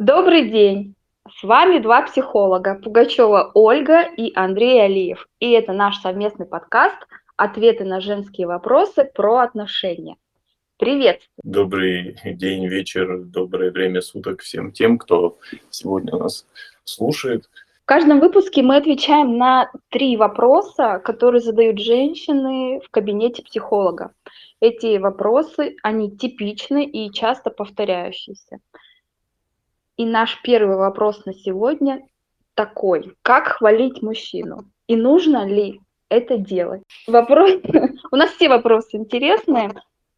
Добрый день! С вами два психолога Пугачева Ольга и Андрей Алиев. И это наш совместный подкаст «Ответы на женские вопросы про отношения». Привет! Добрый день, вечер, доброе время суток всем тем, кто сегодня нас слушает. В каждом выпуске мы отвечаем на три вопроса, которые задают женщины в кабинете психолога. Эти вопросы, они типичны и часто повторяющиеся. И наш первый вопрос на сегодня такой. Как хвалить мужчину? И нужно ли это делать? Вопрос... У нас все вопросы интересные,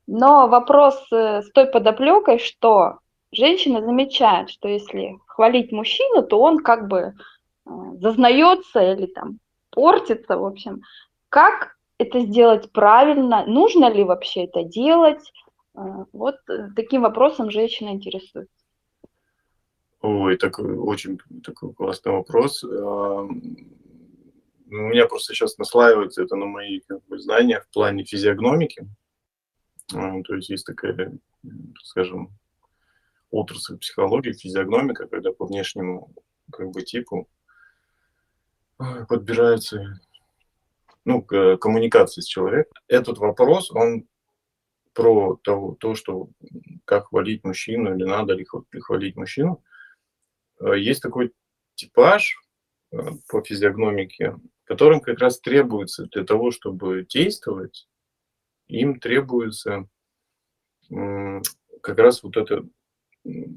но вопрос э, с той подоплекой, что женщина замечает, что если хвалить мужчину, то он как бы э, зазнается или там портится, в общем. Как это сделать правильно? Нужно ли вообще это делать? Э, вот таким вопросом женщина интересуется. Ой, такой очень такой классный вопрос. У меня просто сейчас наслаивается это на мои как бы, знания в плане физиогномики. То есть есть такая, скажем, отрасль психологии, физиогномика, когда по внешнему как бы типу подбирается ну, коммуникация с человеком. Этот вопрос, он про то, то, что как хвалить мужчину или надо ли хвалить мужчину. Э, есть такой типаж э, по физиогномике, которым как раз требуется для того, чтобы действовать, им требуется как раз вот это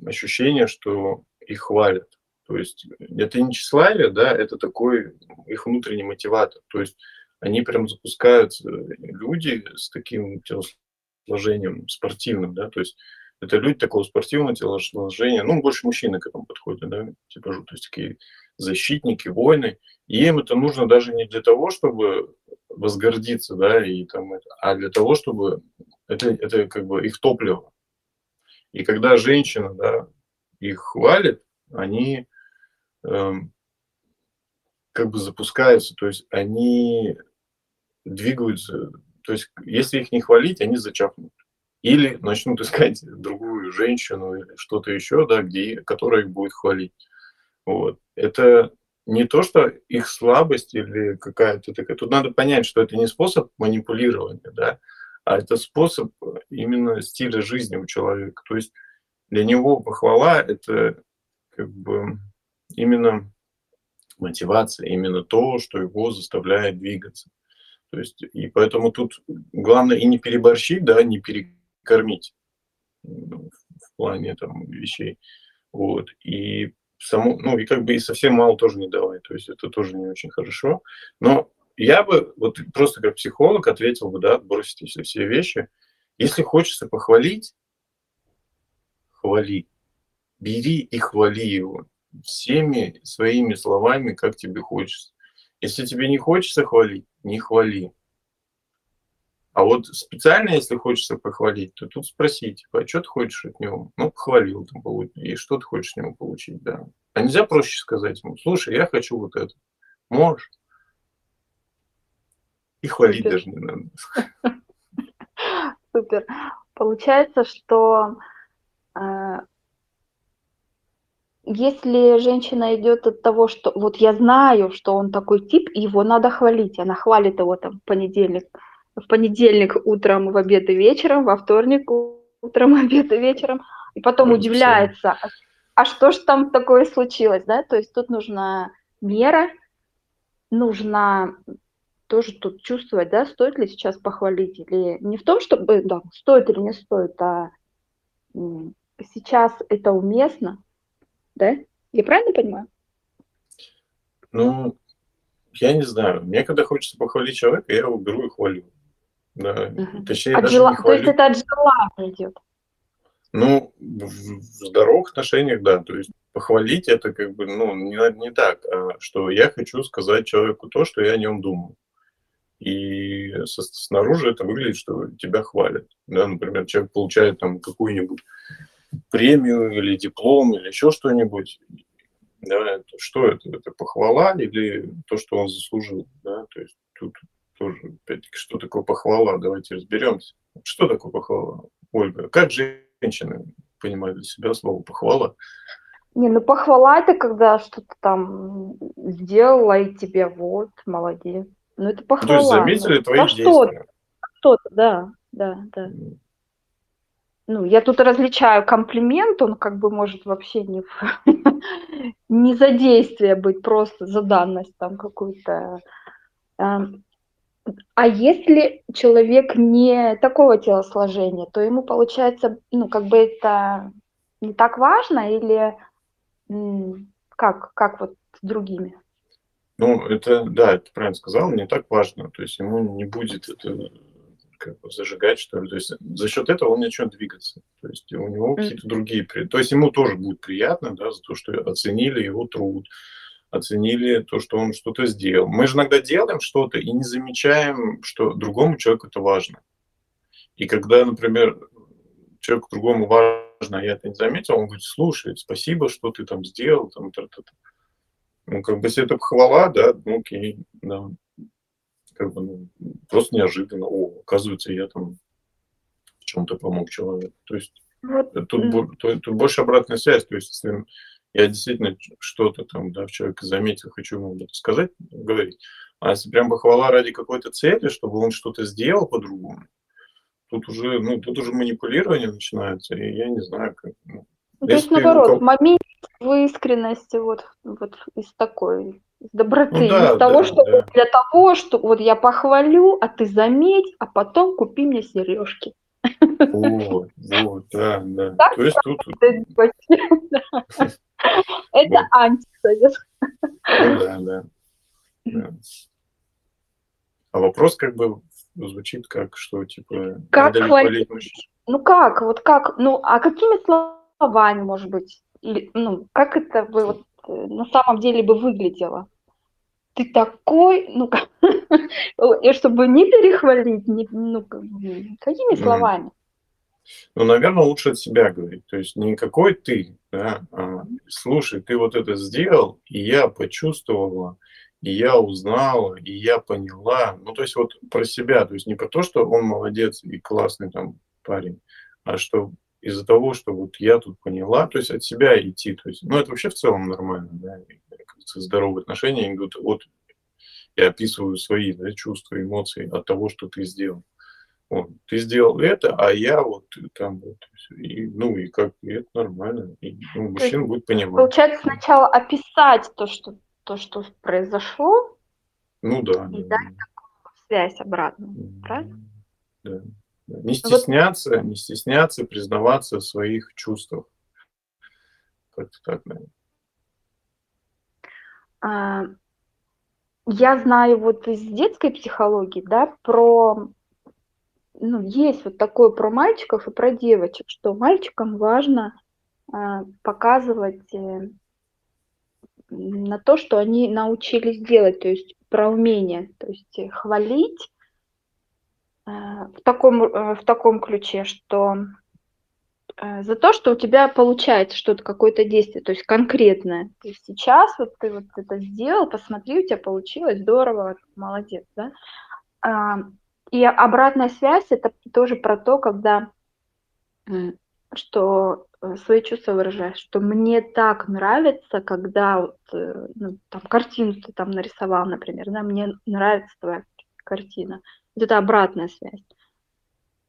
ощущение, что их хвалят. То есть это не тщеславие, да, это такой их внутренний мотиватор. То есть они прям запускают э, люди с таким телосложением спортивным, да, то есть это люди такого спортивного телосложения, ну, больше мужчины к этому подходят, да, типа, то есть такие защитники, воины, и им это нужно даже не для того, чтобы возгордиться, да, и там, а для того, чтобы это, это как бы их топливо. И когда женщина, да, их хвалит, они эм, как бы запускаются, то есть они двигаются, то есть если их не хвалить, они зачахнут или начнут искать другую женщину или что-то еще, да, где, которая их будет хвалить. Вот. Это не то, что их слабость или какая-то такая. Тут надо понять, что это не способ манипулирования, да, а это способ именно стиля жизни у человека. То есть для него похвала – это как бы именно мотивация, именно то, что его заставляет двигаться. То есть, и поэтому тут главное и не переборщить, да, не пере, кормить в плане там вещей. Вот. И само, ну и как бы и совсем мало тоже не давай. То есть это тоже не очень хорошо. Но я бы вот просто как психолог ответил бы, да, бросите все, все вещи. Если хочется похвалить, хвали. Бери и хвали его всеми своими словами, как тебе хочется. Если тебе не хочется хвалить, не хвали. А вот специально, если хочется похвалить, то тут спросить, типа, а что ты хочешь от него? Ну, похвалил там, и что ты хочешь от него получить, да. А нельзя проще сказать ему, слушай, я хочу вот это. Можешь? И хвалить Супер. даже не надо. Супер. Получается, что э, если женщина идет от того, что вот я знаю, что он такой тип, его надо хвалить, она хвалит его там в понедельник, в понедельник утром, в обед и вечером, во вторник утром, обед и вечером, и потом Может, удивляется, а, а что ж там такое случилось, да? То есть тут нужна мера, нужно тоже тут чувствовать, да, стоит ли сейчас похвалить или не в том, чтобы, да, стоит или не стоит, а сейчас это уместно, да? Я правильно понимаю? Ну, я не знаю. Мне когда хочется похвалить человека, я его беру и хвалю. Да. Угу. Точнее, от хвалить. То есть это от желания идет? Ну, в, здоровых отношениях, да. То есть похвалить это как бы, ну, не, не так, а что я хочу сказать человеку то, что я о нем думаю. И со, снаружи это выглядит, что тебя хвалят. Да, например, человек получает там какую-нибудь премию или диплом или еще что-нибудь. Да, что это? Это похвала или то, что он заслужил? Да? То есть тут тоже, опять-таки, что такое похвала? Давайте разберемся. Что такое похвала, Ольга? Как женщины понимают для себя слово похвала? Не, ну похвала- это когда что-то там, сделала и тебе вот, молодец. Ну, это Ну, то есть похвала, ну, заметили твои что-то, действия. что-то, да, да, да. Ну, я тут различаю комплимент, он как бы может вообще не не за действие быть, просто за данность там какую-то. А если человек не такого телосложения, то ему получается, ну, как бы это не так важно или, как как вот с другими? Ну, это да, ты правильно сказала, не так важно. То есть ему не будет это как бы зажигать, что ли. То есть за счет этого он начнет двигаться. То есть у него какие-то другие то есть ему тоже будет приятно, да, за то, что оценили его труд, оценили то, что он что-то сделал. Мы же иногда делаем что-то и не замечаем, что другому человеку это важно. И когда, например, человеку другому важно, а я это не заметил, он говорит: "Слушай, спасибо, что ты там сделал, там тра-та-та". Ну, как бы, если это похвала, да, ну окей, да. Как бы, ну, просто неожиданно: "О, оказывается, я там в чём-то помог человеку". То есть, Вот, тут тут тут больше обратная связь. То есть, если я действительно что-то там, да, в человеке заметил, хочу ему сказать, говорить. А если прям похвала ради какой-то цели, чтобы он что-то сделал по-другому, тут уже, ну, тут уже манипулирование начинается, и я не знаю, как, ну. Ну, то есть, наоборот, кого момент в искренности вот вот из такой, из Ну доброты, не из да, того, да, что да. для того, что вот я похвалю, а ты заметь, а потом купи мне сережки. Вот, вот, да, да. Так То есть тут. Это антисовет. Да, да. Да. А вопрос как бы звучит как, что типа Как хвалить? Ну как, вот как, ну, а какими словами, может быть? Или, ну, как это бы вот, э, на самом деле бы выглядело? Ты такой, ну и чтобы не перехвалить, не ну, какими словами? Ну, наверно, лучше от себя говорить. То есть не какой ты, да, а: "Слушай, ты вот это сделал, и я почувствовала, и я узнала, и я поняла". Ну, то есть вот про себя. То есть не про то, что он молодец и классный там парень, а что из-за того, что вот я тут поняла, то есть от себя идти. То есть, ну, это вообще в целом нормально, да, здоровые отношения, они идут от я описываю свои, да, чувства, эмоции от того, что ты сделал. Вот. Ты сделал это, а я вот там вот. И, ну, и как, и это нормально. И, ну, То есть, мужчина будет понимать. получается, сначала описать то, что то, что произошло Ну да, и да, дать да. такую связь обратную, правильно? Да. Не Вот стесняться не стесняться признаваться в своих чувствах. Как-то так, наверно. А, я знаю вот из детской психологии, да, про ну, есть вот такое про мальчиков и про девочек, что мальчикам важно, а, показывать, э на то, что они научились делать, то есть про умение, то есть, э, хвалить а, в таком, э, в таком ключе, что, э, за то, что у тебя получается что-то, какое-то действие, то есть конкретное. То есть сейчас вот ты вот это сделал, посмотри, у тя получилось, здорово, молодец, да. А, и обратная связь- это тоже про то, когда, что, э, свои чувства выражаешь, что мне так нравится, когда вот, э, ну, там картину ты там нарисовал, например, да, мне нравится твоя картина. Вот это обратная связь.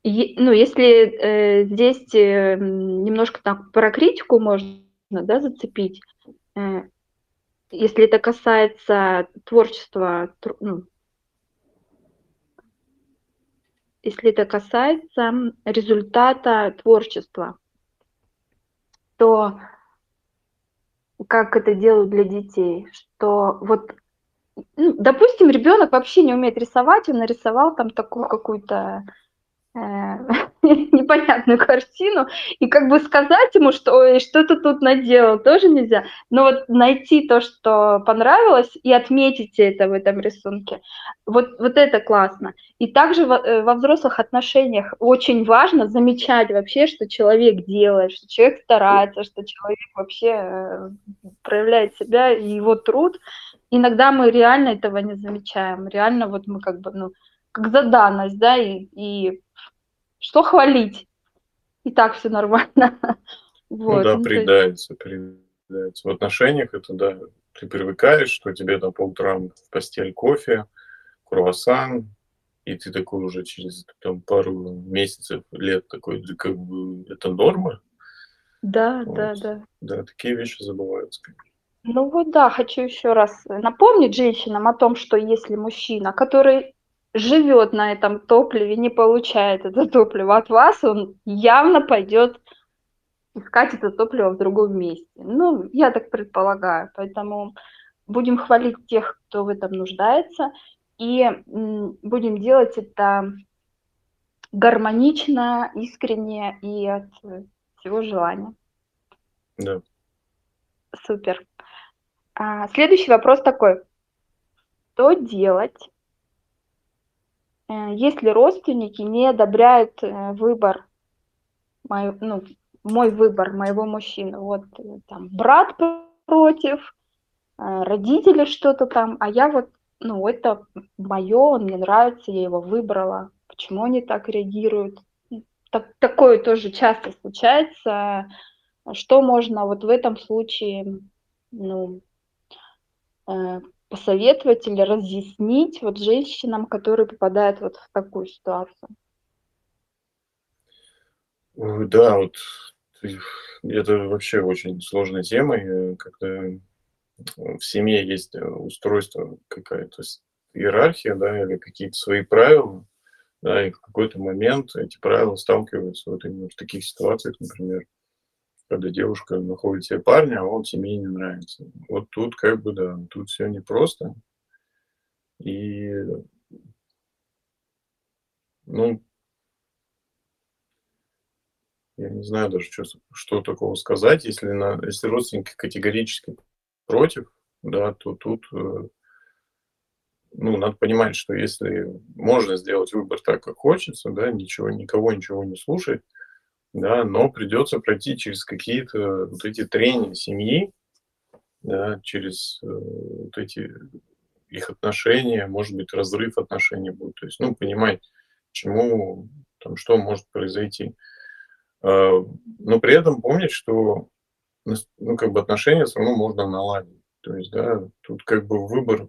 Ну, если, э, здесь, э, немножко так про критику можно, да, зацепить, э, если это касается творчества, тр ну если это касается, результата творчества то как это делают для детей, что вот, ну, допустим, ребёнок вообще не умеет рисовать, он нарисовал там такую какую-то, непонятную картину, и как бы сказать ему, что: "Ой, что ты тут наделал?" Тоже нельзя. Но вот найти то, что понравилось, и отметить это в этом рисунке, вот вот это классно. И также во э, во взрослых отношениях очень важно замечать вообще, что человек делает, что человек старается, что человек вообще, э, проявляет себя и его труд. Иногда мы реально этого не замечаем. Реально вот мы как бы, ну, как за данность, да, и и что хвалить? И так всё нормально. Ну Вот, да, ну, есть приедается, при В отношениях это, да, ты привыкаешь, что тебе там по утрам в постель кофе, круассан, и ты такой уже через там, пару месяцев, лет такой, как бы это норма. Да, вот. да, да. Да, такие вещи забываются. Ну вот да, хочу еще раз напомнить женщинам о том, что если мужчина, который живет на этом топливе, не получает это топливо от вас, он явно пойдет искать это топливо в другом месте. Ну, я так предполагаю. Поэтому будем хвалить тех, кто в этом нуждается, и будем делать это гармонично, искренне и от всего желания. Да. Супер. А, следующий вопрос такой. Что делать, если родственники не одобряют э, выбор, мой, ну, мой выбор моего мужчины? Вот э, там брат против, родители что-то там, а я вот, ну, это мое, он мне нравится, я его выбрала. Почему они так реагируют? Так, такое тоже часто случается. Что можно вот в этом случае, ну, Э, посоветовать или разъяснить вот женщинам, которые попадают вот в такую ситуацию? Да, вот это вообще очень сложная тема, когда в семье есть устройство какая-то иерархия, да, или какие-то свои правила, да, и в какой-то момент эти правила сталкиваются вот именно в таких ситуациях, например, когда девушка находит себе парня, а он семье не нравится. Вот тут как бы, да, тут все непросто. И, ну, я не знаю даже, что, что такого сказать. Если, на, если родственники категорически против, да, то тут э, ну, надо понимать, что если можно сделать выбор так, как хочется, да, ничего, никого ничего не слушать, да, но придется пройти через какие-то вот эти трения семьи, да, через э, вот эти их отношения, может быть, разрыв отношений будет. То есть, ну, понимать, чему, там, что может произойти. Э, но при этом помнить, что ну, как бы отношения все равно можно наладить. То есть, да, тут как бы выбор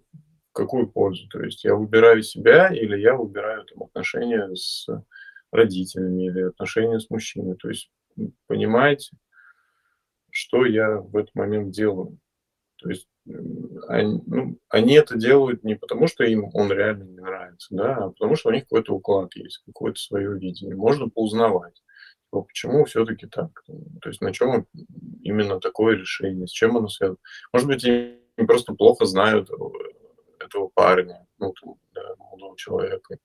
какую пользу. То есть я выбираю себя или я выбираю там отношения с родителями или отношения с мужчиной. То есть понимаете, что я в этот момент делаю. То есть они, ну, они это делают не потому, что им он реально не нравится, да, а потому что у них какой-то уклад есть, какое-то свое видение. Можно поузнавать, типа, почему все-таки так. То есть на чем именно такое решение, с чем оно связано. Может быть, они просто плохо знают этого парня, ну, там, да, молодого человека.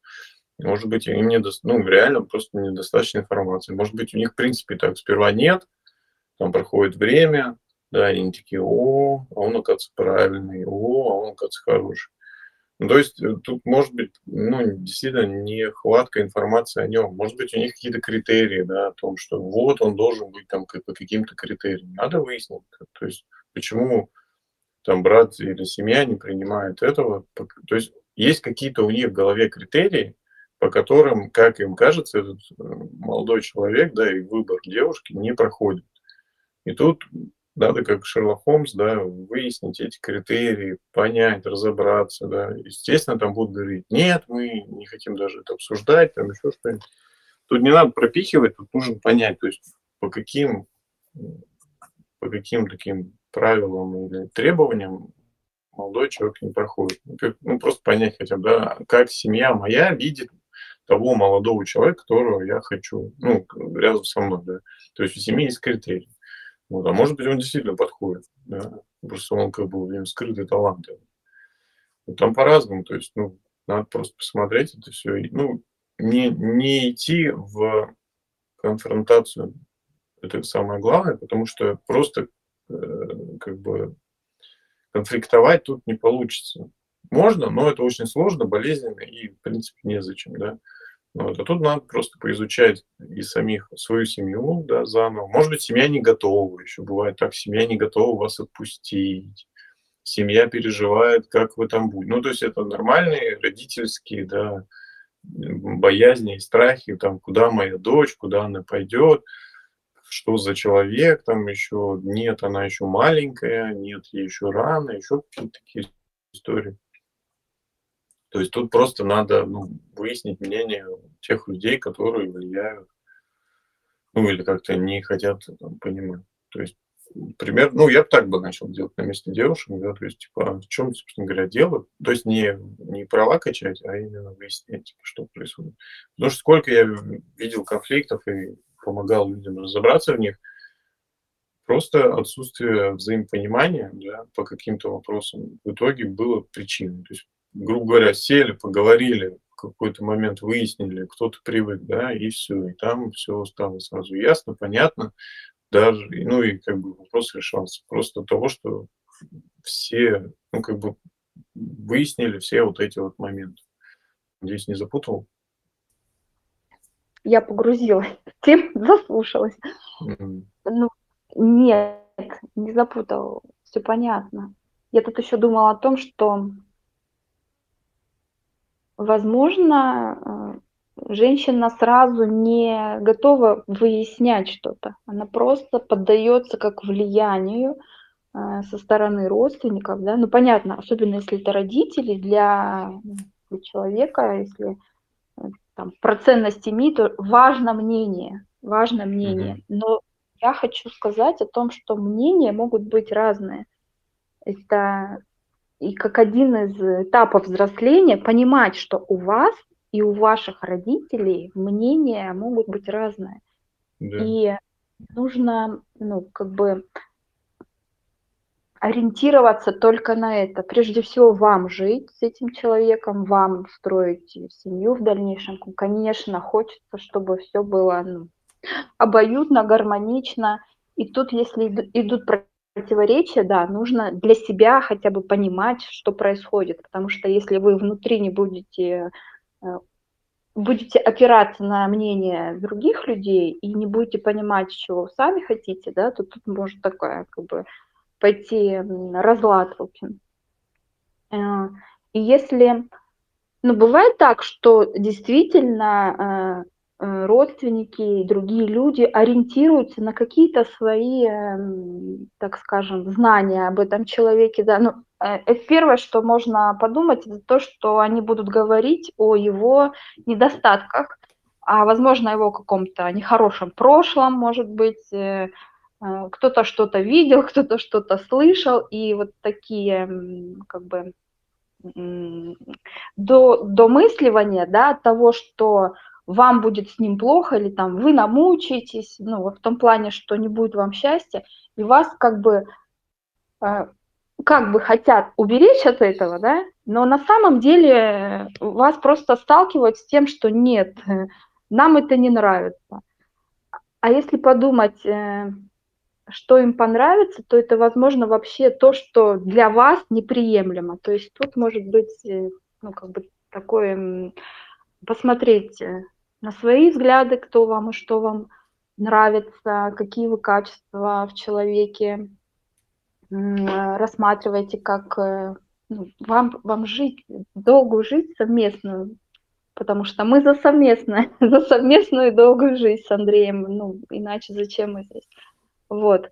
Может быть, им не ну, реально просто недостаточно информации. Может быть, у них, в принципе, так сперва нет, там проходит время, да, они такие, о, а он, оказывается, правильный, о, а он, оказывается, хороший. Ну, то есть э, тут может быть, ну, действительно, нехватка информации о нем. Может быть, у них какие-то критерии, да, о том, что вот он должен быть там по каким-то критериям. Надо выяснить. То есть почему там брат или семья не принимает этого. То есть есть какие-то у них в голове критерии, по которым, как им кажется, этот э, молодой человек, да, и выбор девушки не проходит. И тут надо, как Шерлок Холмс, да, выяснить эти критерии, понять, разобраться, да. Естественно, там будут говорить, нет, мы не хотим даже это обсуждать, там еще что-нибудь. Тут не надо пропихивать, тут нужно понять, то есть по каким, по каким таким правилам или требованиям молодой человек не проходит. Ну, ну просто понять хотя бы, да, как семья моя видит того молодого человека, которого я хочу, ну, рядом со мной, да. То есть у семьи есть критерии. Вот, а может быть, он действительно подходит, да. Просто он как бы у него скрытый талант. Ну, там по-разному, то есть, ну, надо просто посмотреть это все. Ну, не, не идти в конфронтацию, это самое главное, потому что просто э, как бы конфликтовать тут не получится. Можно, но это очень сложно, болезненно и, в принципе, незачем, да. Вот. А тут надо просто поизучать и самих свою семью, да, заново. Может быть, семья не готова еще. Бывает так, семья не готова вас отпустить. Семья переживает, как вы там будете. Ну, то есть это нормальные родительские, да, боязни и страхи, там, куда моя дочь, куда она пойдет, что за человек там еще, нет, она еще маленькая, нет, ей еще рано, еще какие-то такие истории. То есть тут просто надо ну, выяснить мнение тех людей, которые влияют, ну или как-то не хотят там, понимать. То есть пример, ну, я бы так бы начал делать на месте девушек, да, то есть, типа, в чем, собственно говоря, дело, то есть не, не права качать, а именно выяснять, типа, что происходит. Потому что сколько я видел конфликтов и помогал людям разобраться в них, просто отсутствие взаимопонимания да, по каким-то вопросам в итоге было причиной. То есть, грубо говоря, сели, поговорили, в какой-то момент выяснили, кто-то привык, да, и все, и там все стало сразу ясно, понятно, даже, ну и как бы вопрос решался. Просто того, что все, ну как бы выяснили все вот эти вот моменты. Надеюсь, не запутал? Я погрузилась в тему, заслушалась. Mm-hmm. Ну, нет, не запутал, все понятно. Я тут еще думала о том, что, возможно, женщина сразу не готова выяснять что-то. Она просто поддается как влиянию э, со стороны родственников, да, ну понятно, особенно если это родители, для, для человека, если э, там, про ценность семьи, то важно мнение, важно мнение. Mm-hmm. Но я хочу сказать о том, что мнения могут быть разные. Это и как один из этапов взросления понимать, что у вас и у ваших родителей мнения могут быть разные. Да. И нужно, ну, как бы ориентироваться только на это. Прежде всего, вам жить с этим человеком, вам строить семью в дальнейшем. Конечно, хочется, чтобы все было ну, обоюдно, гармонично. И тут, если идут противоречия, да, нужно для себя хотя бы понимать, что происходит. Потому что если вы внутри не будете Э, будете опираться на мнение других людей и не будете понимать, чего сами хотите, да, то тут может такая, как бы, пойти разлад, в общем. Э, и если, ну, бывает так, что действительно э, родственники и другие люди ориентируются на какие-то свои, эм, так скажем, знания об этом человеке, да, ну, Э, это первое, что можно подумать, это то, что они будут говорить о его недостатках, а возможно его каком-то нехорошем прошлом, может быть, э, э, кто-то что-то видел, кто-то что-то слышал, и вот такие как бы до домысливания, да, того, что вам будет с ним плохо, или там вы намучаетесь, ну, вот в том плане, что не будет вам счастья, и вас как бы как бы хотят уберечь от этого, да, но на самом деле вас просто сталкивают с тем, что нет, нам это не нравится. А если подумать, э, что им понравится, то это, возможно, вообще то, что для вас неприемлемо. То есть тут может быть, э, ну, как бы такое, посмотреть э, на свои взгляды, кто вам и что вам нравится, какие вы качества в человеке рассматриваете как э, ну, вам, вам жить, долгую жизнь совместную, потому что мы за совместную, за совместную долгую жизнь с Андреем, ну, иначе зачем мы здесь? Вот.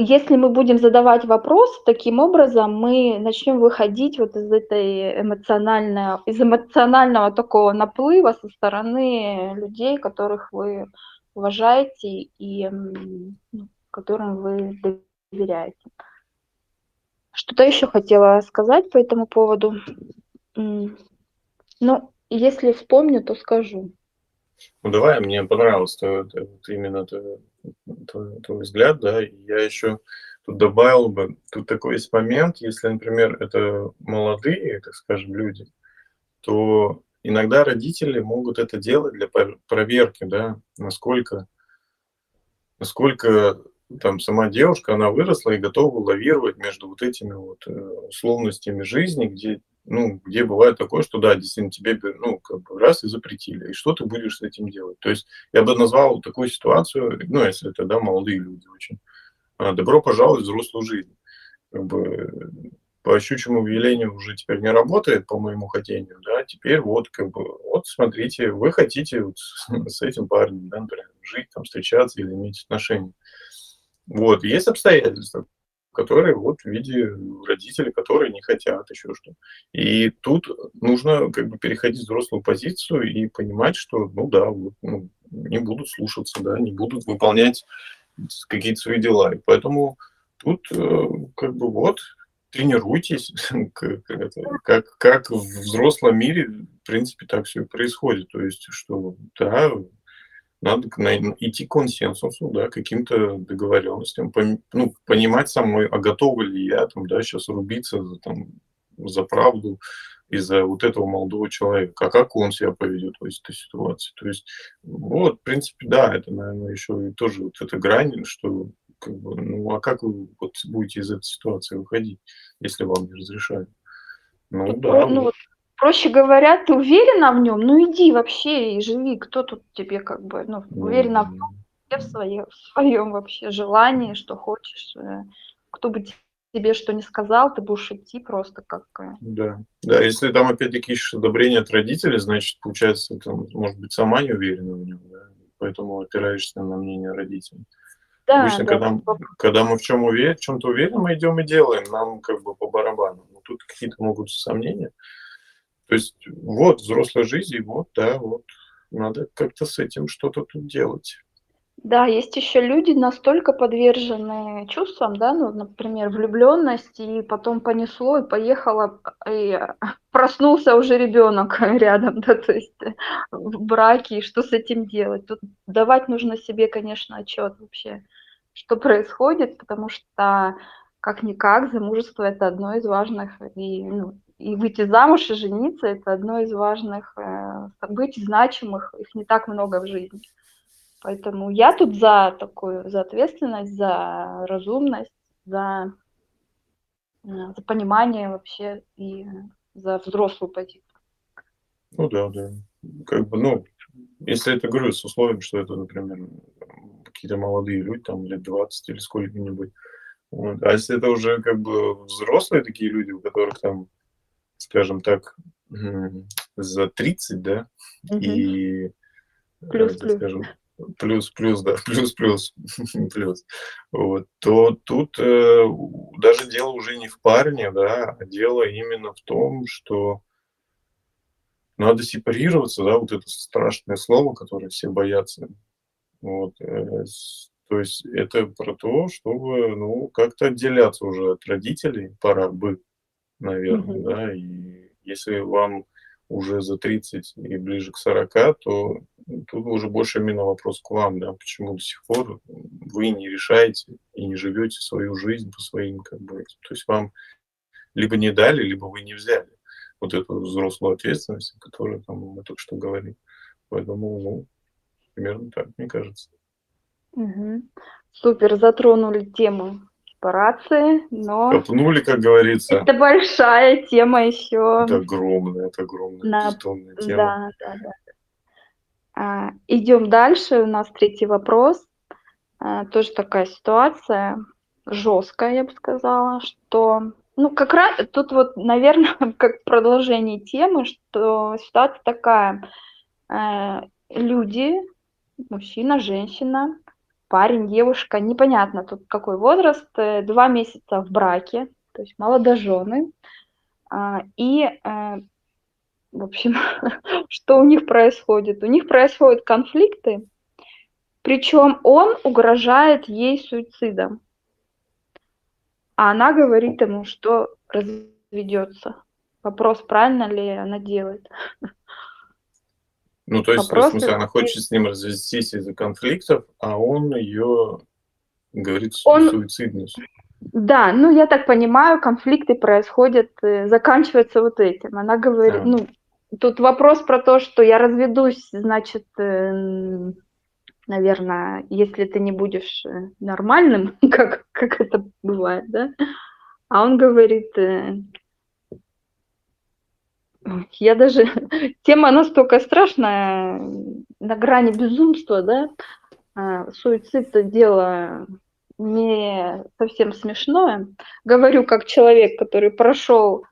Если мы будем задавать вопрос таким образом, мы начнем выходить вот из этой эмоционального, из эмоционального такого наплыва со стороны людей, которых вы уважаете и ну, которым вы доверяете. Что-то еще хотела сказать по этому поводу. Ну, если вспомню, то скажу. Ну давай, мне понравилось твой, именно твой, твой, взгляд, да, я еще тут добавил бы, тут такой есть момент, если, например, это молодые, так скажем, люди, то иногда родители могут это делать для проверки, да, насколько, насколько там сама девушка, она выросла и готова лавировать между вот этими вот э, условностями жизни, где, ну, где бывает такое, что да, действительно тебе, ну, как бы раз и запретили, и что ты будешь с этим делать? То есть я бы назвал такую ситуацию, ну, если это, да, молодые люди очень, а, добро пожаловать в взрослую жизнь. Как бы по щучьему велению уже теперь не работает, по моему хотению, да, теперь вот, как бы, вот смотрите, вы хотите вот с, этим парнем, да, например, жить, там, встречаться или иметь отношения. Вот, есть обстоятельства, которые вот в виде родителей, которые не хотят еще что. И тут нужно как бы переходить в взрослую позицию и понимать, что, ну да, вот, ну, не будут слушаться, да, не будут выполнять какие-то свои дела. И поэтому тут э, как бы вот тренируйтесь, как, как в взрослом мире, в принципе, так все и происходит. То есть, что да, надо идти к консенсусу, да, каким-то договоренностям, ну, понимать самой, а готова ли я там, да, сейчас рубиться за, там, за правду из-за вот этого молодого человека, а как он себя поведет в этой ситуации. То есть, вот, в принципе, да, это, наверное, еще и тоже вот эта грань, что как бы, ну, а как вы вот будете из этой ситуации выходить, если вам не разрешают? Ну, ну да. Ну, вот проще говоря, ты уверена в нем, ну иди вообще и живи, кто тут тебе как бы, ну, уверена в, в, своем, в своем вообще желании, что хочешь, э, кто бы тебе что не сказал, ты будешь идти просто как... Э. Да, да, если там опять-таки ищешь одобрение от родителей, значит, получается, ты, может быть, сама не уверена в нем, да? поэтому опираешься на мнение родителей. Да, Обычно, да, когда, да. когда мы в чем уверен, в чем-то уверены, мы идем и делаем, нам как бы по барабану. Но тут какие-то могут сомнения. То есть вот взрослая жизнь, и вот, да, вот надо как-то с этим что-то тут делать. Да, есть еще люди настолько подвержены чувствам, да, ну, например, влюбленность, и потом понесло, и поехало, и проснулся уже ребенок рядом, да, то есть в браке, и что с этим делать? Тут давать нужно себе, конечно, отчет вообще, что происходит, потому что как-никак замужество это одно из важных и ну, и выйти замуж и жениться – это одно из важных э, событий, значимых, их не так много в жизни. Поэтому я тут за такую, за ответственность, за разумность, за, э, за понимание вообще и за взрослую позицию. Ну да, да. Как бы, ну, если это, говорю, с условием, что это, например, какие-то молодые люди, там, лет 20 или сколько-нибудь. Вот. А если это уже как бы взрослые такие люди, у которых там скажем так, за 30, да, угу. и, плюс, плюс. скажем, плюс, плюс, да, плюс, плюс, плюс, вот, то тут э, даже дело уже не в парне, да, а дело именно в том, что надо сепарироваться, да, вот это страшное слово, которое все боятся, вот, э, то есть это про то, чтобы, ну, как-то отделяться уже от родителей, пора бы, наверное, mm-hmm. да, и если вам уже за 30 и ближе к 40, то тут уже больше именно вопрос к вам, да, почему до сих пор вы не решаете и не живете свою жизнь по своим, как бы, то есть вам либо не дали, либо вы не взяли вот эту взрослую ответственность, о которой там, мы только что говорили. Поэтому, ну, примерно так, мне кажется. Угу. Супер, затронули тему сепарации, но... Копнули, как говорится. Это большая тема еще. Это огромная, это огромная, На... тема. Да, да, да. А, идем дальше. У нас третий вопрос. А, тоже такая ситуация жесткая, я бы сказала, что... Ну, как раз тут вот, наверное, как продолжение темы, что ситуация такая. Э, люди, мужчина, женщина, парень, девушка, непонятно тут какой возраст, э, два месяца в браке, то есть молодожены. А, и, э, в общем, что у них происходит? У них происходят конфликты, причем он угрожает ей суицидом. А она говорит ему, что разведется. Вопрос, правильно ли она делает. Ну, то есть, Вопрос, в смысле, она хочет с ним развестись из-за конфликтов, а он ее говорит он... суицидность. Да, ну я так понимаю, конфликты происходят, э, заканчиваются вот этим. Она говорит, да. ну, тут вопрос про то, что я разведусь, значит, э, наверное, если ты не будешь э, нормальным, как, как это бывает, да, а он говорит, я даже... Тема настолько страшная, на грани безумства, да. А, суицид – это дело не совсем смешное. Говорю как человек, который прошел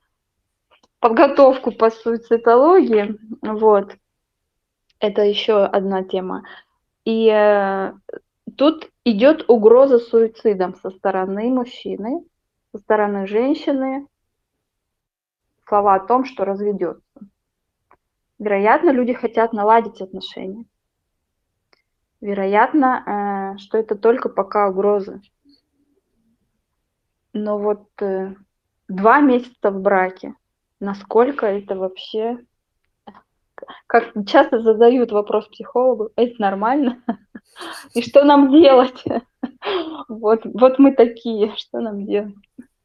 подготовку по суицидологии. Вот. Это еще одна тема. И э, тут идет угроза суицидом со стороны мужчины, со стороны женщины, слова о том, что разведется. Вероятно, люди хотят наладить отношения. Вероятно, э, что это только пока угрозы. Но вот э, два месяца в браке, насколько это вообще... Как часто задают вопрос психологу, это нормально? И что нам делать? Вот, вот мы такие, что нам делать?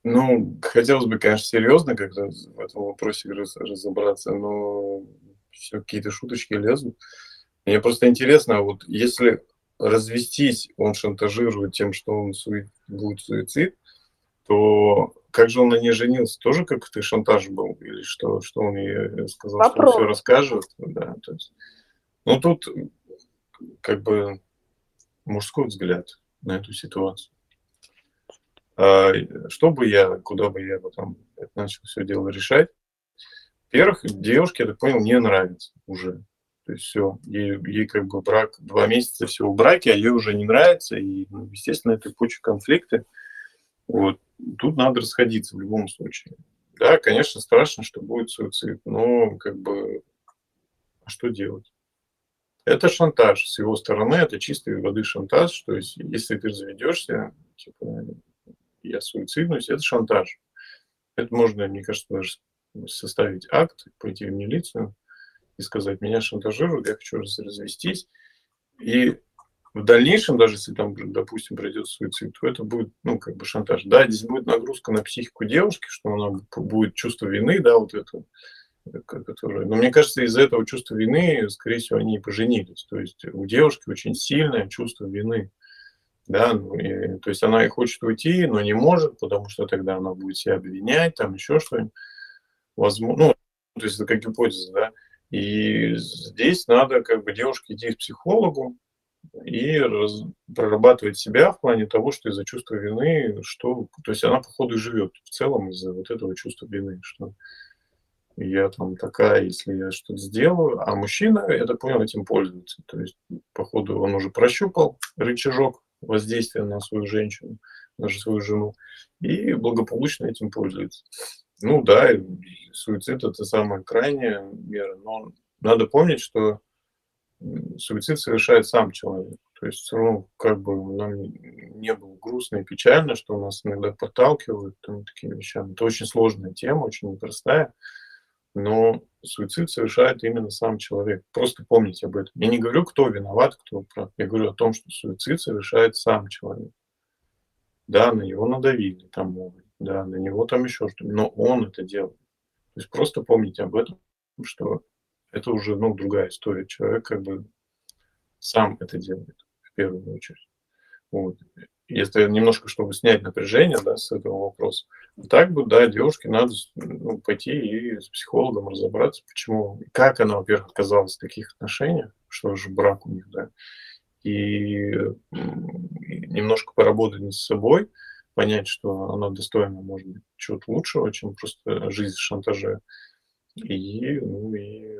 Ну, хотелось бы, конечно, серьезно как-то в этом вопросе разобраться, но все какие-то шуточки лезут. Мне просто интересно, а вот если развестись, он шантажирует тем, что он суи... будет суицид, то как же он на ней женился? Тоже как-то шантаж был? Или что, что он ей сказал, Вопрос. что он все расскажет? Да, то есть, ну, тут как бы мужской взгляд на эту ситуацию. А, что бы я, куда бы я потом начал все дело решать? Во-первых, девушке, я так понял, не нравится уже. То есть все, ей, ей как бы брак, два месяца всего в браке, а ей уже не нравится, и, ну, естественно, это куча конфликты. Вот. Тут надо расходиться в любом случае. Да, конечно, страшно, что будет суицид, но как бы а что делать? Это шантаж с его стороны, это чистой воды шантаж. То есть, если ты заведешься, типа, я суициднусь, это шантаж. Это можно, мне кажется, даже составить акт, пойти в милицию и сказать, меня шантажируют, я хочу развестись. И в дальнейшем, даже если там, допустим, пройдет суицид, то это будет, ну, как бы шантаж. Да, здесь будет нагрузка на психику девушки, что она будет чувство вины, да, вот это, которое... Но мне кажется, из-за этого чувства вины, скорее всего, они и поженились. То есть у девушки очень сильное чувство вины. Да, ну, и, то есть она и хочет уйти, но не может, потому что тогда она будет себя обвинять, там еще что-нибудь. Возможно, ну, то есть это как гипотеза, да. И здесь надо как бы девушке идти к психологу и раз, прорабатывать себя в плане того, что из-за чувства вины, что, то есть она походу живет в целом из-за вот этого чувства вины, что я там такая, если я что-то сделаю, а мужчина, я так понял, этим пользуется. То есть, походу, он уже прощупал рычажок воздействия на свою женщину, даже свою жену, и благополучно этим пользуется. Ну да, суицид это самая крайняя мера, но надо помнить, что суицид совершает сам человек. То есть равно как бы нам не было грустно и печально, что нас иногда подталкивают там, такими вещами. Это очень сложная тема, очень непростая, но суицид совершает именно сам человек. Просто помните об этом. Я не говорю, кто виноват, кто прав. Я говорю о том, что суицид совершает сам человек. Да, на него надавили, там да, на него там еще что-то, но он это делает. То есть просто помните об этом, что это уже, ну, другая история. Человек как бы сам это делает в первую очередь. Вот. Если немножко, чтобы снять напряжение, да, с этого вопроса, так бы, да, девушке надо ну, пойти и с психологом разобраться, почему, как она, во-первых, оказалась в таких отношениях, что же брак у них, да, и немножко поработать над собой, понять, что она достойна, может быть, чего-то лучшего, чем просто жизнь в шантаже. И, ну, и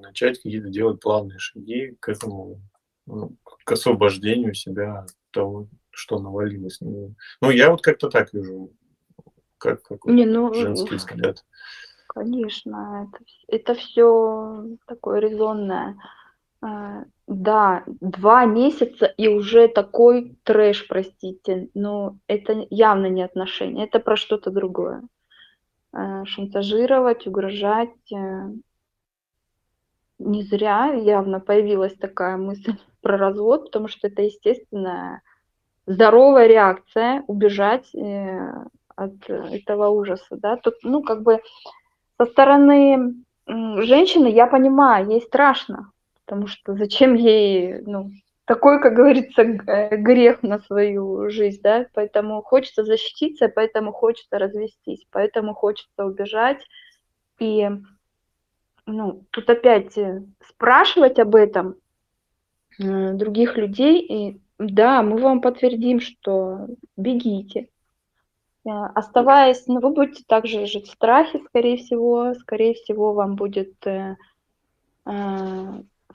начать какие-то делать плавные шаги к этому, ну, к освобождению себя от того, что навалилось. Ну, ну я вот как-то так вижу, как, как Не, ну, женский взгляд. Конечно, это, это все такое резонное. А, да, два месяца и уже такой трэш, простите, но это явно не отношения, это про что-то другое. А, шантажировать, угрожать. Э, не зря явно появилась такая мысль про развод, потому что это естественная здоровая реакция убежать э, от этого ужаса, да. Тут, ну, как бы со стороны женщины я понимаю, ей страшно, потому что зачем ей, ну, такой, как говорится, э, грех на свою жизнь, да, поэтому хочется защититься, поэтому хочется развестись, поэтому хочется убежать. И, ну, тут опять э, спрашивать об этом других людей, и да, мы вам подтвердим, что бегите. Оставаясь, ну, вы будете также жить в страхе, скорее всего, скорее всего, вам будет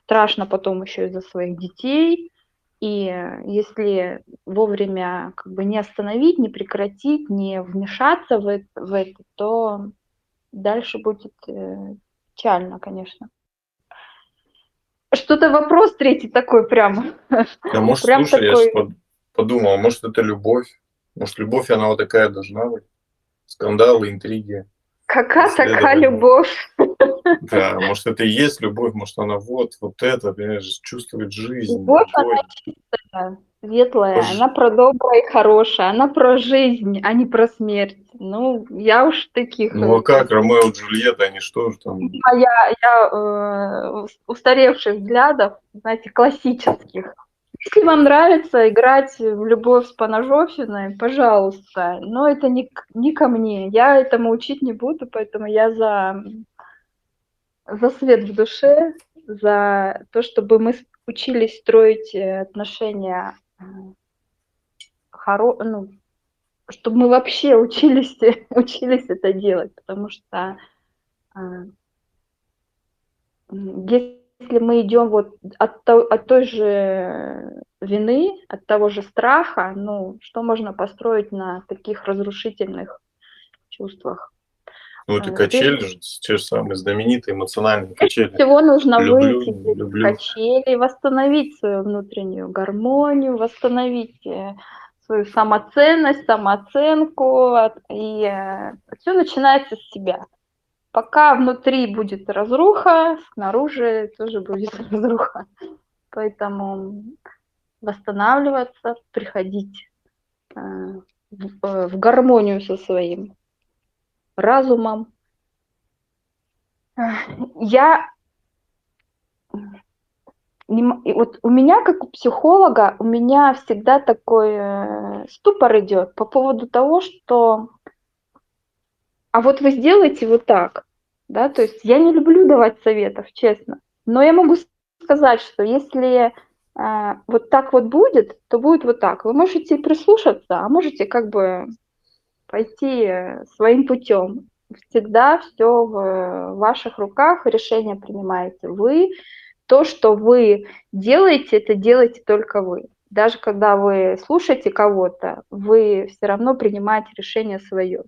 страшно потом еще из-за своих детей. И если вовремя как бы не остановить, не прекратить, не вмешаться в это, в это то дальше будет э, печально, конечно. Что-то вопрос третий такой прям. Да, может, прям слушай, такой... я подумал, может, это любовь? Может, любовь, она вот такая должна быть? Скандалы, интриги. Какая такая любовь? Да, может, это и есть любовь, может, она вот, вот это, понимаешь, чувствует жизнь. Любовь, она чистая, светлая, Пож... она про доброе и хорошее, она про жизнь, а не про смерть. Ну, я уж таких... Ну, а как, Ромео и Джульетта, они что же там? А я, я э, устаревших взглядов, знаете, классических. Если вам нравится играть в любовь с Поножовщиной, пожалуйста, но это не, не ко мне. Я этому учить не буду, поэтому я за за свет в душе, за то, чтобы мы учились строить э, отношения э, хоро... ну, чтобы мы вообще учились, учились это делать, потому что э, если мы идем вот от, то, от той же вины, от того же страха, ну, что можно построить на таких разрушительных чувствах? Ну, это а, качели же, те же самые знаменитые эмоциональные качели. Всего нужно люблю, выйти люблю. качели, восстановить свою внутреннюю гармонию, восстановить э, свою самоценность, самооценку. И э, все начинается с себя. Пока внутри будет разруха, снаружи тоже будет разруха. Поэтому восстанавливаться, приходить э, в гармонию со своим разумом. Я не, вот у меня, как у психолога, у меня всегда такой э, ступор идет по поводу того, что а вот вы сделаете вот так, да, то есть я не люблю давать советов, честно, но я могу сказать, что если э, вот так вот будет, то будет вот так. Вы можете прислушаться, а можете как бы пойти э, своим путем. Всегда все в ваших руках, решение принимаете вы. То, что вы делаете, это делаете только вы. Даже когда вы слушаете кого-то, вы все равно принимаете решение свое.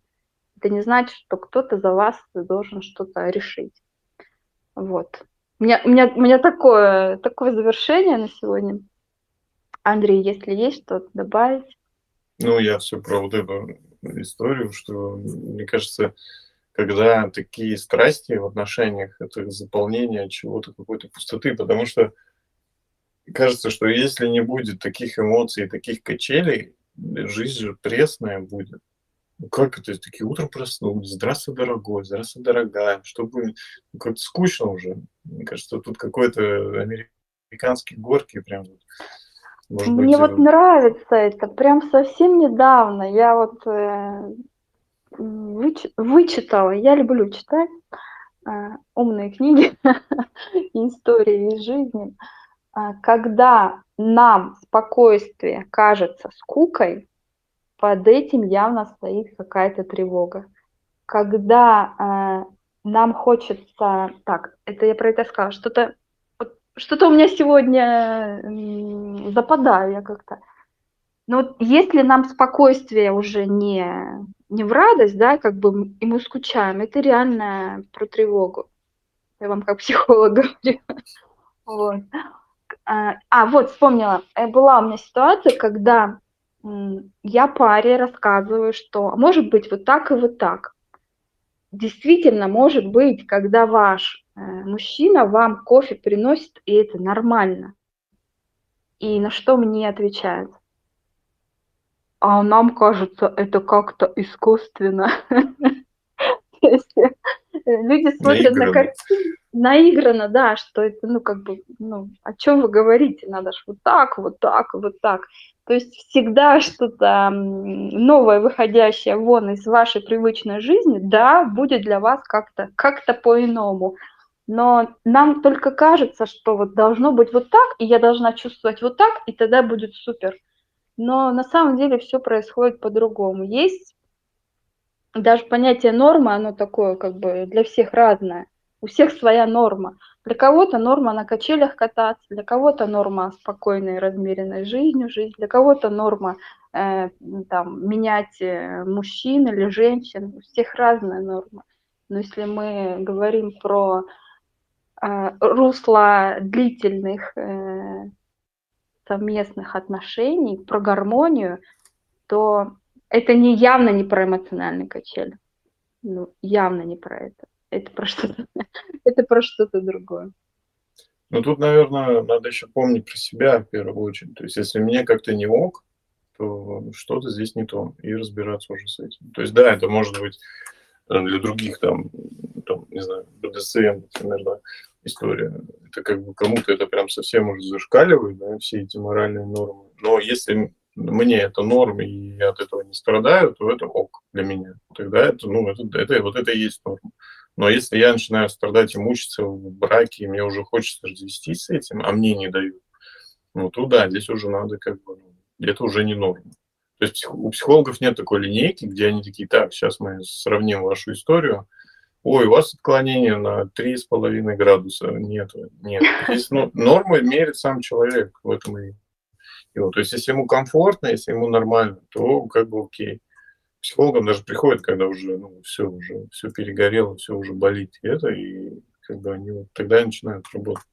Это не значит, что кто-то за вас должен что-то решить. Вот. У меня, у меня, у меня такое, такое завершение на сегодня. Андрей, если есть что-то добавить? Ну, я все про вот эту историю, что, мне кажется, когда такие страсти в отношениях, это заполнение чего-то, какой-то пустоты, потому что кажется, что если не будет таких эмоций, таких качелей, жизнь же пресная будет. Ну как это? Такие утром проснулись, здравствуй, дорогой, здравствуй, дорогая, что будет? Ну, как-то скучно уже. Мне кажется, тут какой-то американский горки прям может Мне быть, вот нравится это, прям совсем недавно. Я вот э, выч, вычитала, я люблю читать э, умные книги и истории из жизни. Э, когда нам спокойствие кажется скукой, под этим явно стоит какая-то тревога. Когда э, нам хочется, так, это я про это сказала, что-то что-то у меня сегодня западаю я как-то. Но вот если нам спокойствие уже не, не в радость, да, как бы и мы скучаем, это реально про тревогу. Я вам как психолог говорю. Вот. А, а, вот, вспомнила. Э, была у меня ситуация, когда я паре рассказываю, что а может быть вот так и вот так. Действительно, может быть, когда ваш мужчина вам кофе приносит, и это нормально. И на что мне отвечают? А нам кажется, это как-то искусственно. Э, люди смотрят на картину, наиграно, да, что это, ну, как бы, ну, о чем вы говорите, надо же вот так, вот так, вот так. То есть всегда что-то новое, выходящее вон из вашей привычной жизни, да, будет для вас как-то как по-иному но нам только кажется, что вот должно быть вот так, и я должна чувствовать вот так, и тогда будет супер. Но на самом деле все происходит по-другому. Есть даже понятие нормы, оно такое как бы для всех разное. У всех своя норма. Для кого-то норма на качелях кататься, для кого-то норма спокойной, размеренной жизнью жить, для кого-то норма э, там, менять э, мужчин или женщин. У всех разная норма. Но если мы говорим про русло длительных э, совместных отношений, про гармонию, то это не явно не про эмоциональный качель. Ну, явно не про это. Это про что-то, это про что-то другое. Ну, тут, наверное, надо еще помнить про себя в первую очередь. То есть, если мне как-то не ок, то что-то здесь не то, и разбираться уже с этим. То есть, да, это может быть э, для других, там, там не знаю, БДСМ, например, да, история. Это как бы кому-то это прям совсем уже зашкаливает, да, все эти моральные нормы. Но если мне это норм, и я от этого не страдаю, то это ок для меня. Тогда это, ну, это, это, вот это и есть норма. Но если я начинаю страдать и мучиться в браке, и мне уже хочется развестись с этим, а мне не дают, ну, то да, здесь уже надо как бы, ну, это уже не норма. То есть у психологов нет такой линейки, где они такие, так, сейчас мы сравним вашу историю, ой, у вас отклонение на 3,5 градуса. Нет, нет. Здесь ну, нормы мерит сам человек в этом и его. То есть, если ему комфортно, если ему нормально, то как бы окей. Психологам даже приходит, когда уже, ну, все уже, все перегорело, все уже болит. И это, и как бы они вот тогда начинают работать.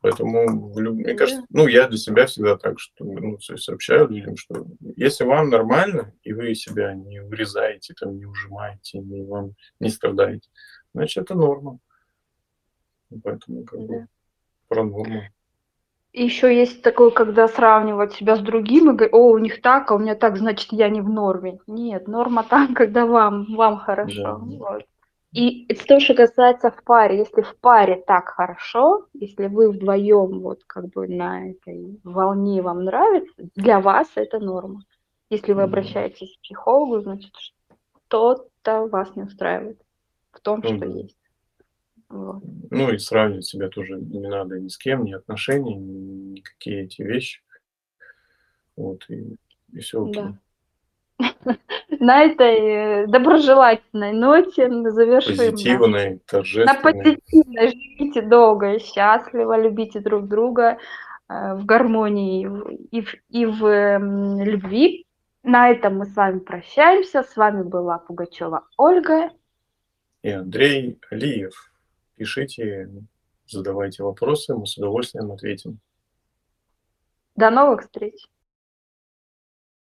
Поэтому, мне кажется, ну, я для себя всегда так, что ну, сообщаю людям, что если вам нормально, и вы себя не урезаете, там, не ужимаете, не, вам не страдаете, значит, это норма. Поэтому как бы про норму. Еще есть такое, когда сравнивать себя с другим и говорить, о, у них так, а у меня так, значит, я не в норме. Нет, норма там, когда вам, вам хорошо. Да. Вот. И это то, что касается в паре. Если в паре так хорошо, если вы вдвоем вот как бы на этой волне вам нравится, для вас это норма. Если вы обращаетесь к психологу, значит, что-то вас не устраивает в том, что есть. Вот. Ну и сравнивать себя тоже не надо ни с кем, ни отношений, никакие эти вещи. Вот, и, и все окей. Да. На этой э, доброжелательной ноте завершим. Позитивной, торжественной. На позитивной. Живите долго и счастливо, любите друг друга э, в гармонии и в, и в э, любви. На этом мы с вами прощаемся. С вами была Пугачева Ольга. И Андрей Алиев. Пишите, задавайте вопросы, мы с удовольствием ответим. До новых встреч!